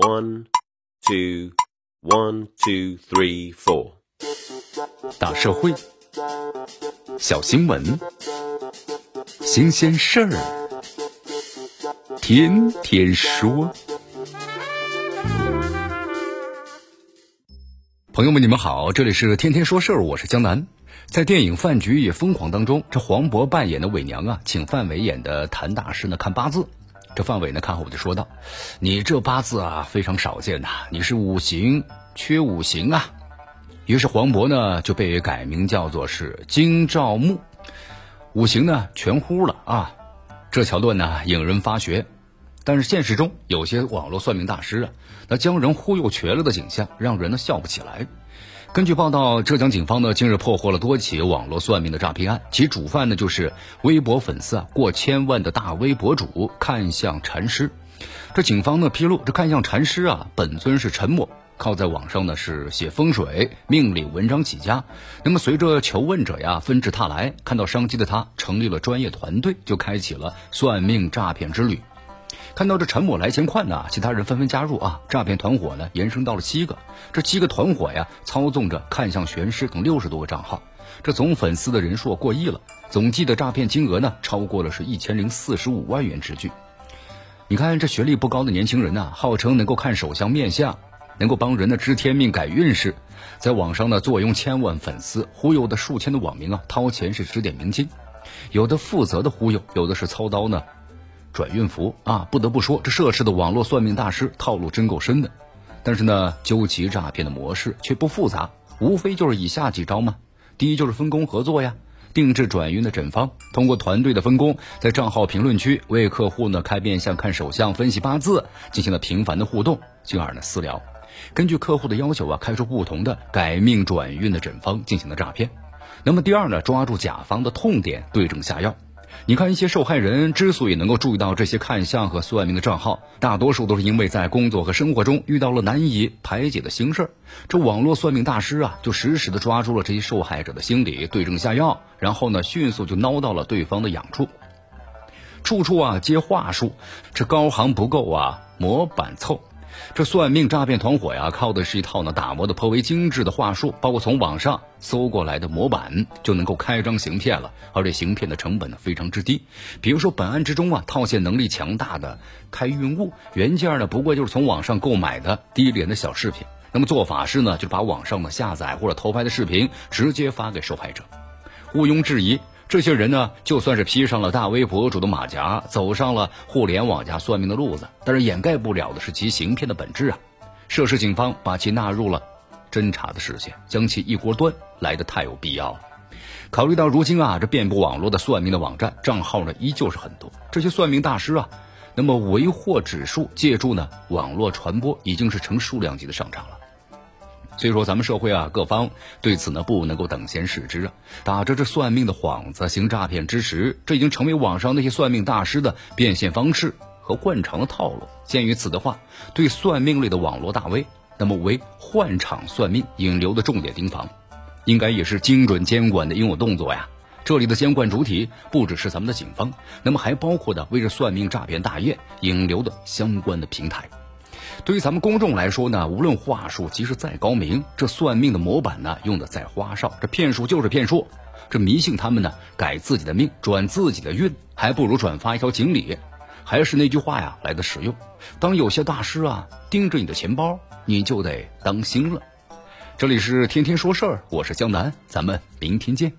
One, two, one, two, three, four。大社会，小新闻，新鲜事儿，天天说。朋友们，你们好，这里是天天说事儿，我是江南。在电影《饭局也疯狂》当中，这黄渤扮演的伪娘啊，请范伟演的谭大师呢看八字。这范伟呢看后我就说道：“你这八字啊非常少见呐，你是五行缺五行啊。”于是黄渤呢就被改名叫做是金兆木，五行呢全呼了啊。这桥段呢引人发学，但是现实中有些网络算命大师啊，那将人忽悠瘸了的景象，让人呢笑不起来。根据报道，浙江警方呢近日破获了多起网络算命的诈骗案，其主犯呢就是微博粉丝啊过千万的大 V 博主看相禅师。这警方呢披露，这看相禅师啊本尊是陈某，靠在网上呢是写风水命理文章起家。那么随着求问者呀纷至沓来，看到商机的他成立了专业团队，就开启了算命诈骗之旅。看到这陈某来钱快呢，其他人纷纷加入啊，诈骗团伙呢延伸到了七个。这七个团伙呀，操纵着看向玄师等六十多个账号，这总粉丝的人数过亿了，总计的诈骗金额呢超过了是一千零四十五万元之巨。你看这学历不高的年轻人呐，号称能够看手相面相，能够帮人的知天命改运势，在网上呢坐拥千万粉丝，忽悠的数千的网民啊掏钱是指点迷津，有的负责的忽悠，有的是操刀呢。转运符啊，不得不说，这涉事的网络算命大师套路真够深的。但是呢，究其诈骗的模式却不复杂，无非就是以下几招嘛。第一就是分工合作呀，定制转运的诊方，通过团队的分工，在账号评论区为客户呢开面相、看手相、分析八字，进行了频繁的互动，进而呢私聊，根据客户的要求啊，开出不同的改命转运的诊方进行了诈骗。那么第二呢，抓住甲方的痛点，对症下药。你看，一些受害人之所以能够注意到这些看相和算命的账号，大多数都是因为在工作和生活中遇到了难以排解的心事儿。这网络算命大师啊，就实时的抓住了这些受害者的心理，对症下药，然后呢，迅速就挠到了对方的痒处，处处啊接话术，这高行不够啊，模板凑。这算命诈骗团伙呀，靠的是一套呢打磨的颇为精致的话术，包括从网上搜过来的模板就能够开张行骗了，而这行骗的成本呢非常之低。比如说本案之中啊，套现能力强大的开运物原件呢，不过就是从网上购买的低廉的小饰品。那么做法是呢，就是把网上的下载或者偷拍的视频直接发给受害者，毋庸置疑。这些人呢，就算是披上了大 V 博主的马甲，走上了互联网加算命的路子，但是掩盖不了的是其行骗的本质啊！涉事警方把其纳入了侦查的视线，将其一锅端，来的太有必要了。考虑到如今啊，这遍布网络的算命的网站账号呢，依旧是很多，这些算命大师啊，那么为祸指数借助呢网络传播，已经是成数量级的上涨了。所以说，咱们社会啊，各方对此呢不能够等闲视之啊！打着这算命的幌子行诈骗之实，这已经成为网上那些算命大师的变现方式和惯常的套路。鉴于此的话，对算命类的网络大 V，那么为换场算命引流的重点盯防，应该也是精准监管的应有动作呀。这里的监管主体不只是咱们的警方，那么还包括的为这算命诈骗大业引流的相关的平台。对于咱们公众来说呢，无论话术即使再高明，这算命的模板呢用的再花哨，这骗术就是骗术。这迷信他们呢，改自己的命，转自己的运，还不如转发一条锦鲤。还是那句话呀，来的实用。当有些大师啊盯着你的钱包，你就得当心了。这里是天天说事儿，我是江南，咱们明天见。